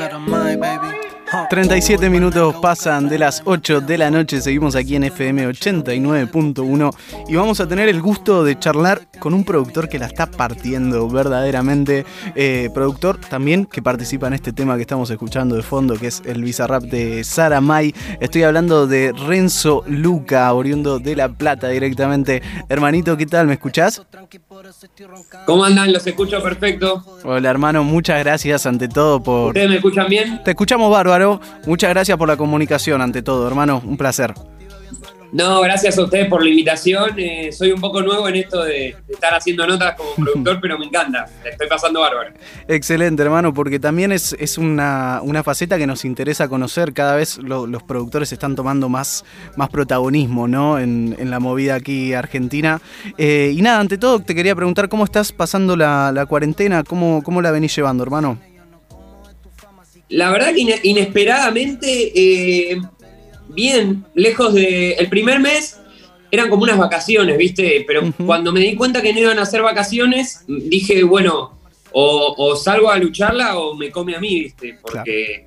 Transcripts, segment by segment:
outside of mine, baby. 37 minutos pasan de las 8 de la noche, seguimos aquí en FM 89.1 y vamos a tener el gusto de charlar con un productor que la está partiendo verdaderamente. Eh, productor también que participa en este tema que estamos escuchando de fondo, que es el Bizarrap de Sara May. Estoy hablando de Renzo Luca, oriundo de La Plata directamente. Hermanito, ¿qué tal? ¿Me escuchás? ¿Cómo andan? Los escucho perfecto. Hola hermano, muchas gracias ante todo por... ¿Ustedes me escuchan bien? Te escuchamos bárbaro. Muchas gracias por la comunicación ante todo, hermano. Un placer. No, gracias a ustedes por la invitación. Eh, soy un poco nuevo en esto de, estar haciendo notas como productor, pero me encanta. estoy pasando bárbaro. Excelente, hermano, porque también es, es una, faceta que nos interesa conocer. Cada vez los productores están tomando más, más protagonismo ¿no? en, la movida aquí argentina. Eh, y nada, ante todo, te quería preguntar cómo estás pasando la, cuarentena, cómo, cómo la venís llevando, hermano. La verdad que inesperadamente, eh, bien, lejos de... El primer mes eran como unas vacaciones, ¿viste? Pero cuando me di cuenta que no iban a ser vacaciones, dije, bueno, o, salgo a lucharla o me come a mí, ¿viste? Porque,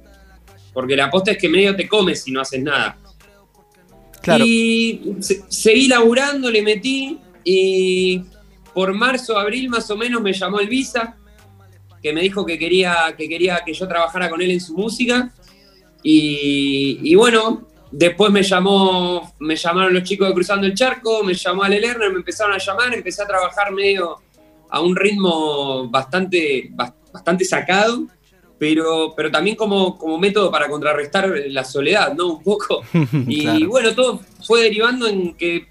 porque la aposta es que medio te comes si no haces nada. Y seguí laburando, le metí y por marzo, abril más o menos me llamó el Visa que me dijo que quería, que quería que yo trabajara con él en su música. Y, bueno, después me llamó, me llamaron los chicos de Cruzando el Charco, me llamó Ale Lerner, me empezaron a llamar, empecé a trabajar medio a un ritmo bastante, bastante sacado, pero, pero también como, como método para contrarrestar la soledad, ¿no? Un poco. Y bueno, todo fue derivando en que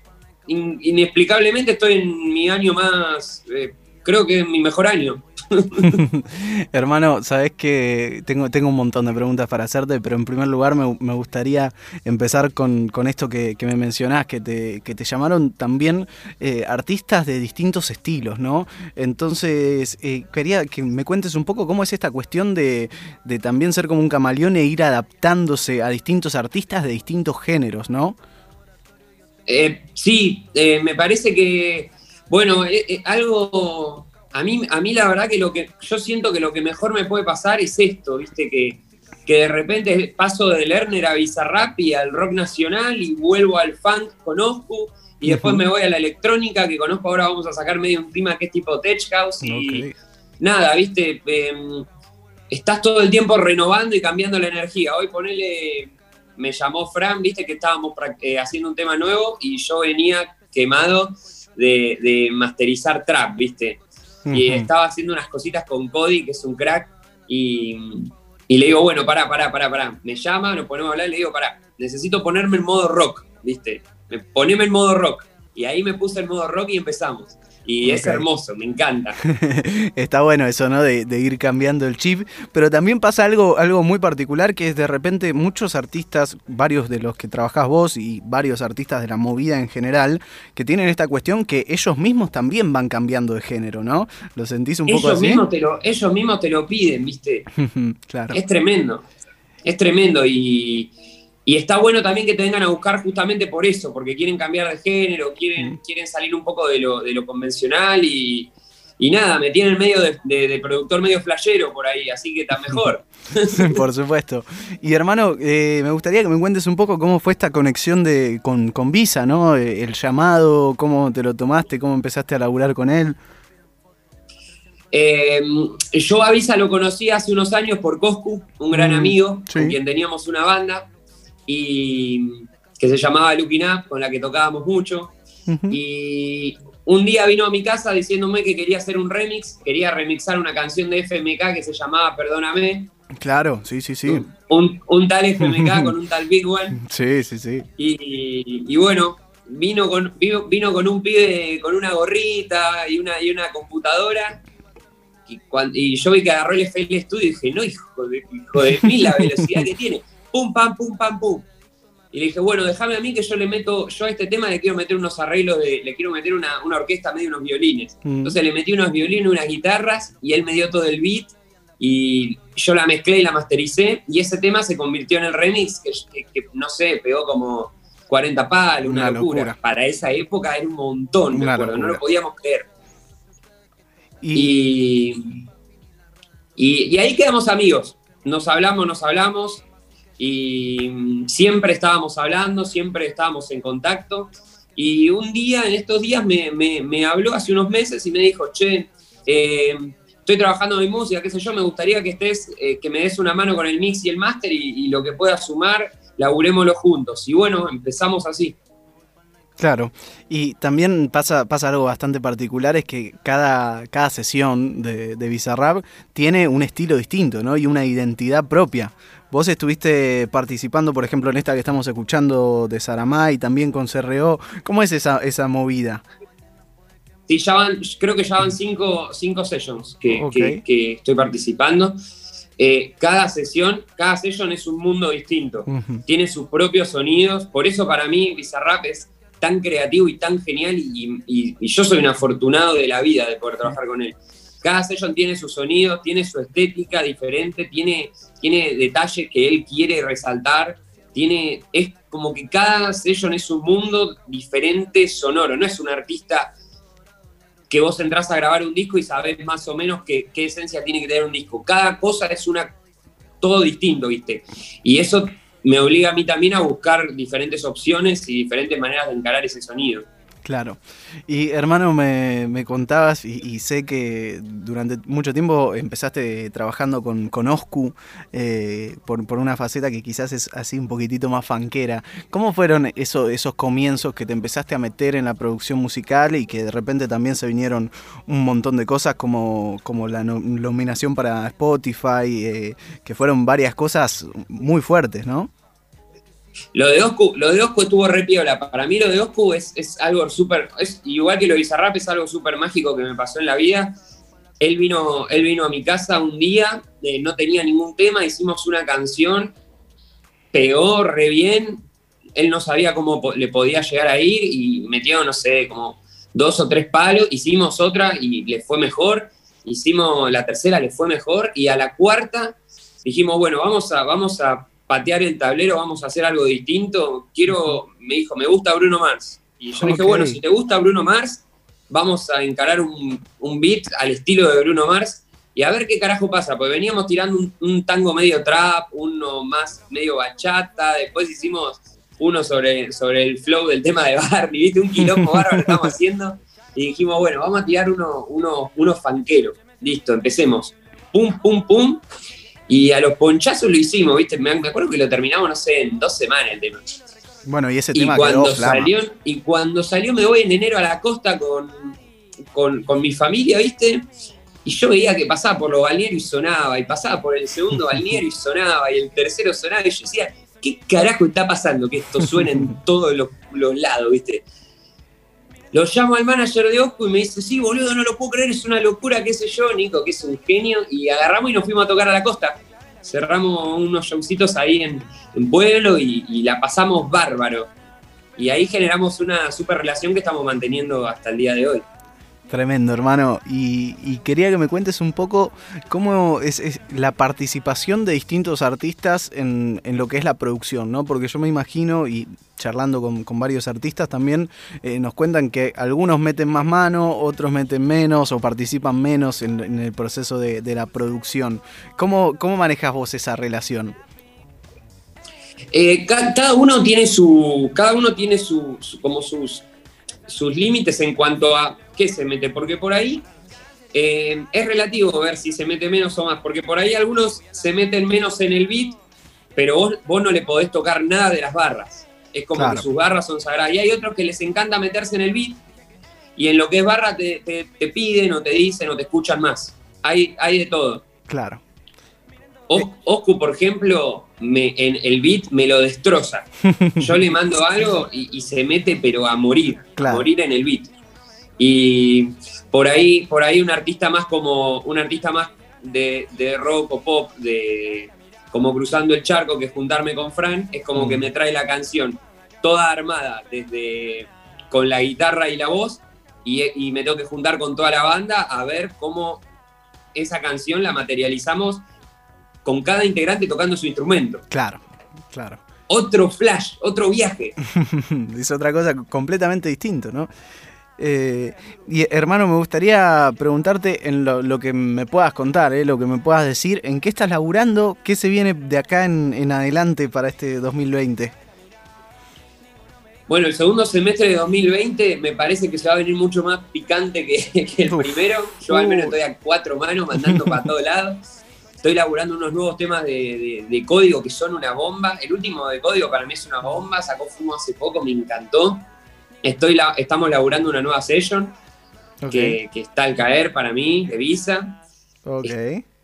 inexplicablemente estoy en mi año más, eh, creo que en mi mejor año. Hermano, sabes que tengo, tengo un montón de preguntas para hacerte, pero en primer lugar me, gustaría empezar con, esto que, me mencionás, que te, que te llamaron también eh, artistas de distintos estilos, ¿no? Entonces, eh, quería que me cuentes un poco cómo es esta cuestión de, también ser como un camaleón e ir adaptándose a distintos artistas de distintos géneros, ¿no? Eh, sí, me parece que, bueno, algo a mí, a mí la verdad que lo que yo siento que lo que mejor me puede pasar es esto, viste, que, que de repente paso de Lerner a Bizarrap y al rock nacional y vuelvo al funk, conozco, y después me voy a la electrónica, que conozco ahora, vamos a sacar medio un tema que es tipo Tech House y nada, viste, em, estás todo el tiempo renovando y cambiando la energía. Hoy ponele, me llamó Fran, viste, que estábamos eh, haciendo un tema nuevo y yo venía quemado de, de masterizar trap, viste y estaba haciendo unas cositas con Cody, que es un crack, y, le digo, bueno, pará, pará, pará, pará. Me llama, nos ponemos a hablar y le digo, pará, necesito ponerme en modo rock, ¿viste? Poneme en modo rock. Y ahí me puse en modo rock y empezamos. Y es hermoso, me encanta. Está bueno eso, ¿no? De, ir cambiando el chip. Pero también pasa algo, algo muy particular que es de repente muchos artistas, varios de los que trabajás vos y varios artistas de la movida en general, que tienen esta cuestión que ellos mismos también van cambiando de género, ¿no? ¿Lo sentís un poco así? Mismos te lo, ellos mismos te lo piden, ¿viste? claro. Es tremendo. Es tremendo y y está bueno también que te vengan a buscar justamente por eso, porque quieren cambiar de género, quieren, mm. quieren salir un poco de lo, de lo convencional y, nada, me tienen medio de, productor medio flashero por ahí, así que está mejor. por supuesto. Y hermano, eh, me gustaría que me cuentes un poco cómo fue esta conexión de, con, con Visa, ¿no? Eh, el llamado, cómo te lo tomaste, cómo empezaste a laburar con él. Eh, yo a Visa lo conocí hace unos años por Coscu, un gran mm, amigo, con quien teníamos una banda y que se llamaba Looking Up, con la que tocábamos mucho. Y un día vino a mi casa diciéndome que quería hacer un remix, quería remixar una canción de FMK que se llamaba Perdóname. Claro, sí, sí, sí. Un, tal FMK con un tal Big One. Sí, sí, sí. Y, bueno, vino con, vino, con un pibe con una gorrita y una, y una computadora. Y, yo vi que agarró el FL Studio y dije, no, hijo de, hijo de mí, la velocidad que tiene pum, pam, pum, pam, pum. Y le dije, bueno, déjame a mí que yo le meto, yo a este tema le quiero meter unos arreglos, de, le quiero meter una, orquesta medio unos violines. Mm. Entonces le metí unos violines, unas guitarras y él me dio todo el beat y yo la mezclé y la mastericé y ese tema se convirtió en el remix que, no sé, pegó como 40 palos, una, locura. Para esa época era un montón, me acuerdo, no lo podíamos creer. y, y ahí quedamos amigos nos hablamos, nos hablamos y mm, siempre estábamos hablando, siempre estábamos en contacto. Y un día, en estos días, me, habló hace unos meses y me dijo, che, eh, estoy trabajando en mi música, qué sé yo, me gustaría que estés, eh, que me des una mano con el mix y el máster y, y lo que pueda sumar, laburémoslo juntos. Y bueno, empezamos así. Claro, y también pasa, pasa algo bastante particular, es que cada, cada sesión de, de Bizarrap tiene un estilo distinto, ¿no? Y una identidad propia. Vos estuviste participando, por ejemplo, en esta que estamos escuchando de Saramá y también con CRO. ¿Cómo es esa, esa movida? Sí, ya van, creo que ya van cinco, cinco sessions que, que, estoy participando. Eh, cada sesión, cada session es un mundo distinto. Tiene sus propios sonidos. Por eso para mí Bizarrap es tan creativo y tan genial y, yo soy un afortunado de la vida de poder trabajar con él. Cada session tiene su sonido, tiene su estética diferente, tiene, tiene detalles que él quiere resaltar, tiene, es como que cada session es un mundo diferente sonoro, no es un artista que vos entrás a grabar un disco y sabés más o menos qué, qué esencia tiene que tener un disco. Cada cosa es una todo distinto, ¿viste? Y eso me obliga a mí también a buscar diferentes opciones y diferentes maneras de encarar ese sonido. Claro. Y hermano, me, contabas, y, sé que durante mucho tiempo empezaste trabajando con, con Oscu eh, por, una faceta que quizás es así un poquitito más fanquera. ¿Cómo fueron esos comienzos que te empezaste a meter en la producción musical y que de repente también se vinieron un montón de cosas como, como la nominación para Spotify, eh, que fueron varias cosas muy fuertes, ¿no? Lo de Oscu, lo de Oscu estuvo re piola. Para mí lo de Oscu es, es algo súper, igual que lo de Bizarrap, es algo súper mágico que me pasó en la vida. Él vino, él vino a mi casa un día, eh, no tenía ningún tema, hicimos una canción, pegó re bien, él no sabía cómo le podía llegar a ir y metió, no sé, como dos o tres palos, hicimos otra y le fue mejor, hicimos la tercera, le fue mejor, y a la cuarta dijimos, bueno, vamos a, vamos a patear el tablero, vamos a hacer algo distinto. Quiero, me dijo, me gusta Bruno Mars. Y yo dije, bueno, si te gusta Bruno Mars, vamos a encarar un, beat al estilo de Bruno Mars y a ver qué carajo pasa. Pues veníamos tirando un, tango medio trap, uno más medio bachata, después hicimos uno sobre, sobre el flow del tema de Barney, ¿viste? Un quilombo bárbaro que estamos haciendo. Y dijimos, bueno, vamos a tirar uno, uno, uno fanquero. Listo, empecemos. Pum, pum, pum. Y a los ponchazos lo hicimos, ¿viste? Me acuerdo que lo terminamos, no sé, en dos semanas el tema. Bueno, y ese tema cuando salió Y cuando salió me voy en enero a la costa con, con, mi familia, ¿viste? Y yo veía que pasaba por los balnearios y sonaba, y pasaba por el segundo balneario y sonaba, y el tercero sonaba, y yo decía, ¿qué carajo está pasando que esto suene en todos los, los lados, ¿viste? Lo llamo al manager de Oscu y me dice, sí, boludo, no lo puedo creer, es una locura, qué sé yo, Nico, que es un genio. Y agarramos y nos fuimos a tocar a la costa. Cerramos unos showcitos ahí en, Pueblo y, la pasamos bárbaro. Y ahí generamos una super relación que estamos manteniendo hasta el día de hoy. Tremendo, hermano. Y, quería que me cuentes un poco cómo es, la participación de distintos artistas en, lo que es la producción, ¿no? Porque yo me imagino, y charlando con, varios artistas también, eh, nos cuentan que algunos meten más mano, otros meten menos o participan menos en, el proceso de, la producción. ¿Cómo, ¿Cómo manejas vos esa relación? Eh, cada uno tiene su. Cada uno tiene su, como sus, sus límites en cuanto a qué se mete, porque por ahí eh, es relativo ver si se mete menos o más, porque por ahí algunos se meten menos en el beat, pero vos, no le podés tocar nada de las barras. Es como que sus barras son sagradas. Y hay otros que les encanta meterse en el beat y en lo que es barra te, piden o te dicen o te escuchan más. Hay, hay de todo. Claro. Oscu, por ejemplo, me, en el beat me lo destroza. Yo le mando algo y, se mete, pero a morir, a morir en el beat. Y por ahí, por ahí un artista más como un artista más de, rock o pop, de como cruzando el charco, que juntarme con Fran, es como que mm. me trae la canción toda armada, desde con la guitarra y la voz, y, me tengo que juntar con toda la banda a ver cómo esa canción la materializamos con cada integrante tocando su instrumento. Claro, claro. Otro flash, otro viaje. es otra cosa completamente distinto, ¿no? Eh, y hermano, me gustaría preguntarte en lo, que me puedas contar, eh, lo que me puedas decir, ¿en qué estás laburando? ¿Qué se viene de acá en, adelante para este 2020? Bueno, el segundo semestre de 2020 me parece que se va a venir mucho más picante que, el primero. Yo al menos estoy a cuatro manos mandando para todos lados. Estoy laburando unos nuevos temas de, código que son una bomba. El último de código para mí es una bomba. Sacó Fumo hace poco, me encantó. Estoy estamos laburando una nueva session que, está al caer para mí, de Visa.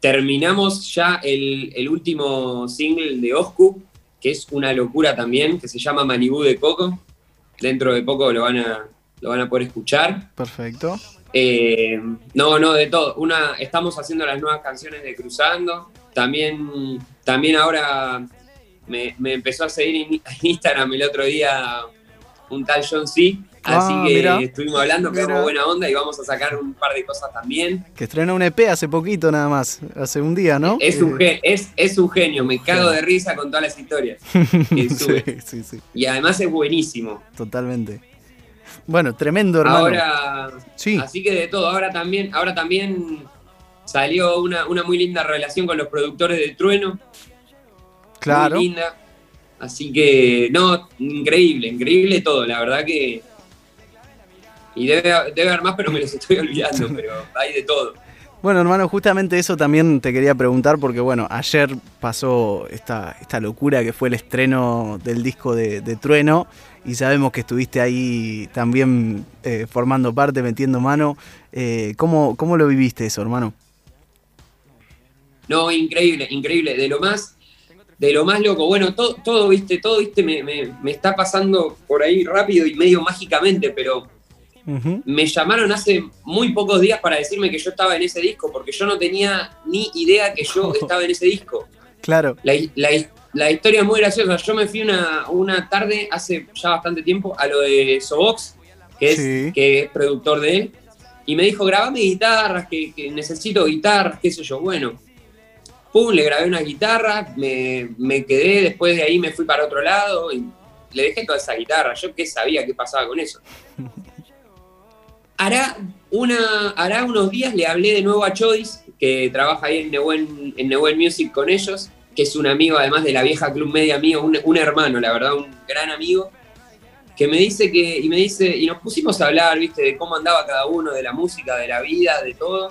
Terminamos ya el, último single de Oscu, que es una locura también, que se llama Manibú de Coco. Dentro de poco lo van a, lo van a poder escuchar. Perfecto. Eh, no, no, de todo. Una, estamos haciendo las nuevas canciones de Cruzando. También, también ahora me, empezó a seguir en Instagram el otro día un tal John C. Así ah, que estuvimos hablando, quedamos buena onda y vamos a sacar un par de cosas también. Que estrenó un EP hace poquito nada más, hace un día, ¿no? Es, un, eh, es, es un genio, me cago de risa con todas las historias. sí, sí, Y además es buenísimo. Totalmente. Bueno, tremendo hermano. Ahora, sí. así que de todo, ahora también, ahora también salió una, una muy linda relación con los productores de Trueno. Claro. Muy linda Así que, no, increíble, increíble todo, la verdad que... Y debe, haber más, pero me los estoy olvidando, pero hay de todo. Bueno, hermano, justamente eso también te quería preguntar, porque bueno, ayer pasó esta, esta locura que fue el estreno del disco de, Trueno, y sabemos que estuviste ahí también eh, formando parte, metiendo mano. Eh, ¿cómo, ¿Cómo lo viviste eso, hermano? No, increíble, increíble. De lo más de lo más loco. Bueno, todo, todo viste, todo, viste, me, está pasando por ahí rápido y medio mágicamente, pero me llamaron hace muy pocos días para decirme que yo estaba en ese disco, porque yo no tenía ni idea que yo estaba en ese disco. Claro. La, historia es muy graciosa. Yo me fui una, una tarde, hace ya bastante tiempo, a lo de Sobox, que es, que es productor de él, y me dijo, grabame guitarras, que, que necesito guitarras, qué sé yo. Bueno, pum, le grabé una guitarra, me, quedé, después de ahí me fui para otro lado y le dejé toda esa guitarra. Yo qué sabía qué pasaba con eso. Hará, una, hará unos días le hablé de nuevo a Choice, que trabaja ahí en Neuen, en Music con ellos, que es un amigo además de la vieja Club Media mío, un, hermano, la verdad, un gran amigo, que me dice que, y me dice, y nos pusimos a hablar, viste, de cómo andaba cada uno, de la música, de la vida, de todo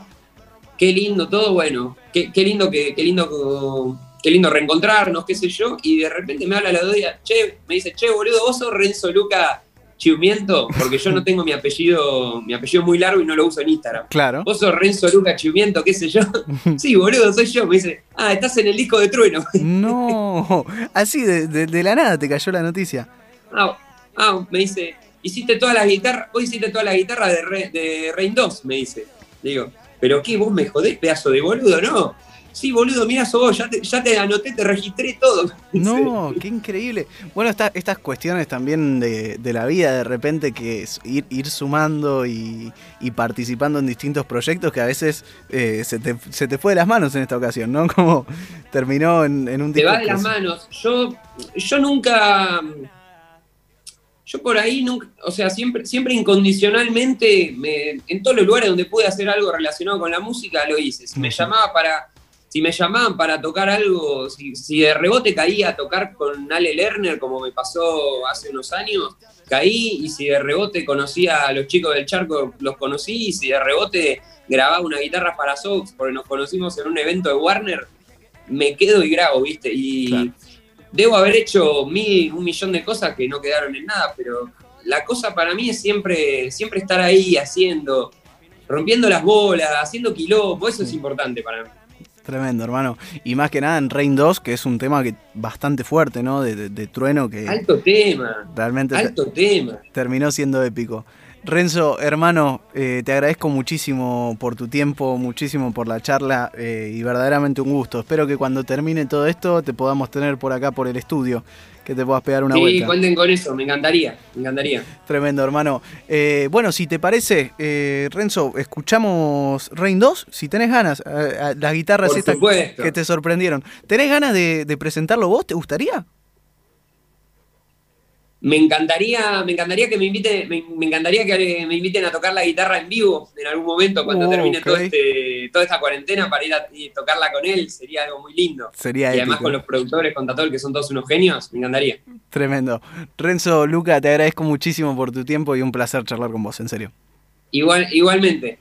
qué lindo todo, bueno, qué, lindo que, qué lindo qué lindo reencontrarnos, qué sé yo, y de repente me habla la doya, che, me dice, che, boludo, vos sos Renzo Luca Chiumiento, porque yo no tengo mi apellido, mi apellido muy largo y no lo uso en Instagram. Claro. Vos sos Renzo Luca Chiumiento, qué sé yo. sí, boludo, soy yo. Me dice, ah, estás en el disco de Trueno. no, así de, la nada te cayó la noticia. Ah, ah, me dice, hiciste todas las guitarras, vos hiciste todas las guitarras de, de Rain 2, me dice. Digo, ¿Pero qué? ¿Vos me jodés, pedazo de boludo? No. Sí, boludo, mira vos, ya te, ya te anoté, te registré todo. No, qué increíble. Bueno, estas cuestiones también de, la vida, de repente, que es ir, ir sumando y, participando en distintos proyectos que a veces eh, se, te, fue de las manos en esta ocasión, ¿no? Como terminó en, un Te va de las manos. Yo, yo nunca yo por ahí nunca, o sea, siempre, siempre incondicionalmente, en todos los lugares donde pude hacer algo relacionado con la música, lo hice. Si me llamaba para, si me llamaban para tocar algo, si, de rebote caía a tocar con Ale Lerner, como me pasó hace unos años, caí, y si de rebote conocía a los chicos del charco, los conocí, y si de rebote grababa una guitarra para Sox, porque nos conocimos en un evento de Warner, me quedo y grabo, ¿viste? Y debo haber hecho mil, un millón de cosas que no quedaron en nada, pero la cosa para mí es siempre, siempre estar ahí haciendo, rompiendo las bolas, haciendo quilombo, eso es importante para mí. Tremendo, hermano. Y más que nada en Rain 2, que es un tema que bastante fuerte, ¿no? De, trueno que... Alto tema. Realmente... Alto tema. Terminó siendo épico. Renzo, hermano, eh, te agradezco muchísimo por tu tiempo, muchísimo por la charla eh, y verdaderamente un gusto. Espero que cuando termine todo esto te podamos tener por acá por el estudio, que te puedas pegar una vuelta. Sí, cuenten con eso, me encantaría, me encantaría. Tremendo, hermano. Eh, bueno, si te parece, Renzo, escuchamos Rain 2, si tenés ganas, las guitarras estas que te sorprendieron. ¿Tenés ganas de presentarlo vos? ¿Te gustaría? Me encantaría, me encantaría que me inviten, me, encantaría que me inviten a tocar la guitarra en vivo en algún momento cuando termine este, toda esta cuarentena para ir a tocarla con él, sería algo muy lindo. Sería y además con los productores, con Tatol, que son todos unos genios, me encantaría. Tremendo. Renzo, Luca, te agradezco muchísimo por tu tiempo y un placer charlar con vos, en serio. Igual, igualmente.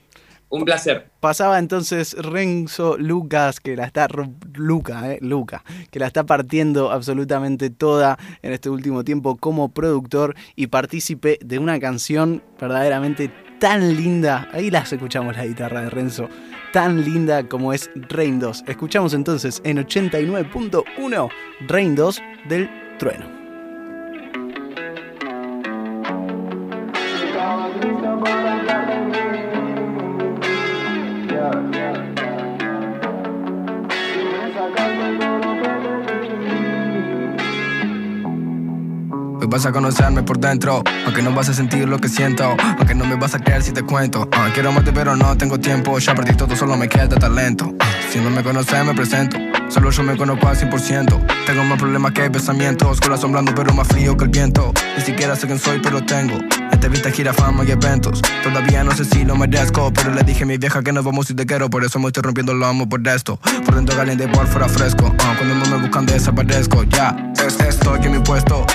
Un placer. Pasaba entonces Renzo Lucas, que la está. Luca, eh, Luca, que la está partiendo absolutamente toda en este último tiempo como productor y partícipe de una canción verdaderamente tan linda. Ahí las escuchamos la guitarra de Renzo. Tan linda como es Rain 2. Escuchamos entonces en 89.1 Rain 2 del trueno. Vas a conocerme por dentro, aunque no vas a sentir lo que siento, aunque no me vas a creer si te cuento. Ah, quiero amarte pero no tengo tiempo, ya perdí todo, solo me queda talento. Si no me conoces me presento, solo yo me conozco al 100%. Tengo más problemas que pensamientos, corazón blando pero más frío que el viento. Ni siquiera sé quién soy pero tengo. Esta vista gira fama y eventos. Todavía no sé si lo merezco, pero le dije a mi vieja que nos vamos si te quiero, por eso me estoy rompiendo lo amo por esto. Por dentro caliente, por fuera fresco. Ah, cuando no me buscan desaparezco, ya. Es esto que mi puesto.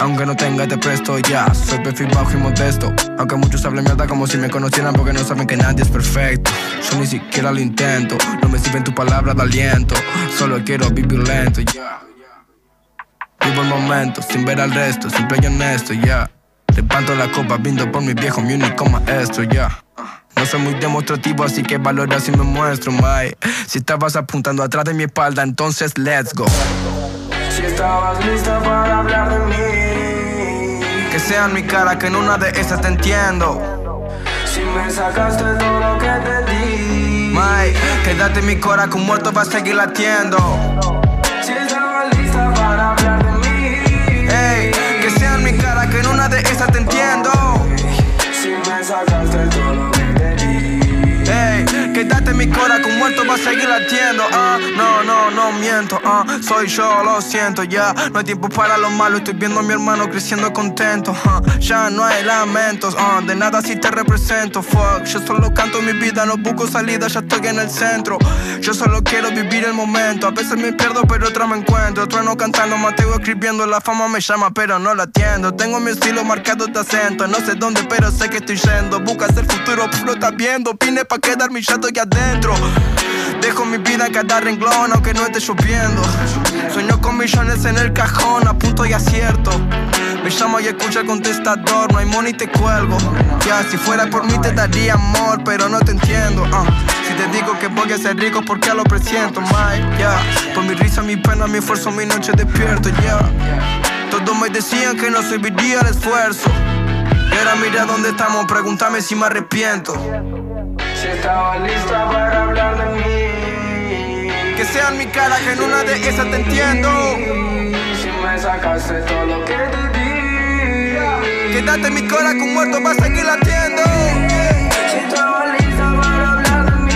Aunque no tenga te presto ya. Soy perfil bajo y modesto. Aunque muchos hablen mierda como si me conocieran Porque no saben que nadie es perfecto. Yo ni siquiera lo intento. No me sirven tus palabras de aliento. Solo quiero vivir lento ya. Vivo el momento sin ver al resto. Siempre y honesto ya. Levanto la copa viendo por mi viejo Mi único maestro ya. No soy muy demostrativo, así que valora si me muestro, my. Si estabas apuntando atrás de mi espalda, entonces let's go. Si estabas lista para hablar de mí. Que sea en mi cara, que en una de esas te entiendo. Si me sacaste todo lo que te di. May, quédate en mi cora, que un muerto va a seguir latiendo. Si estabas lista para hablar de mí. Ey, que sea en mi cara, que en una de esas te entiendo. Si me sacaste todo lo. En mi cora, con muerto va a seguir latiendo. Ah, no, no, no miento. Ah, soy yo, lo siento, ya. No hay tiempo para lo malo. Estoy viendo a mi hermano creciendo contento. Ah, ya no hay lamentos. Ah, de nada si te represento. Fuck, yo solo canto mi vida, no busco salida, ya estoy en el centro. Yo solo quiero vivir el momento. A veces me pierdo, pero otra me encuentro. no cantando, Mateo escribiendo. La fama me llama, pero no la atiendo. Tengo mi estilo marcado de acento. No sé dónde, pero sé que estoy yendo. Buscas el futuro, puro estás viendo. Vine pa' quedar mi chato Dejo mi vida cada renglón, aunque no esté lloviendo. Sueño con millones en el cajón, a punto y acierto. Me llamo y escucha el contestador, no hay money te cuelgo. Ya, si fuera por mí te daría amor, pero no te entiendo. Uh. Si te digo que voy a ser rico, porque lo presiento, Mike. Ya, por mi risa, mi pena, mi esfuerzo, mi noche despierto, ya. Todos me decían que no serviría el esfuerzo. Y ahora mira dónde estamos, pregúntame si me arrepiento. Si estaba lista para hablar de mí. Que sean mi cara, que en una de esas te entiendo. Si me sacaste todo lo que te di. Quédate en mi cora con muerto, vas a seguir latiendo. Si estaba lista para hablar de mí.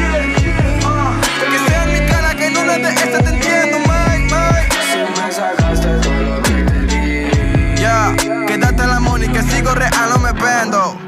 Que sean mi cara, que en una de esas te entiendo, Mike, Mike. Si me sacaste todo lo que te di. Quédate en la money, que sigo real, no me pendo.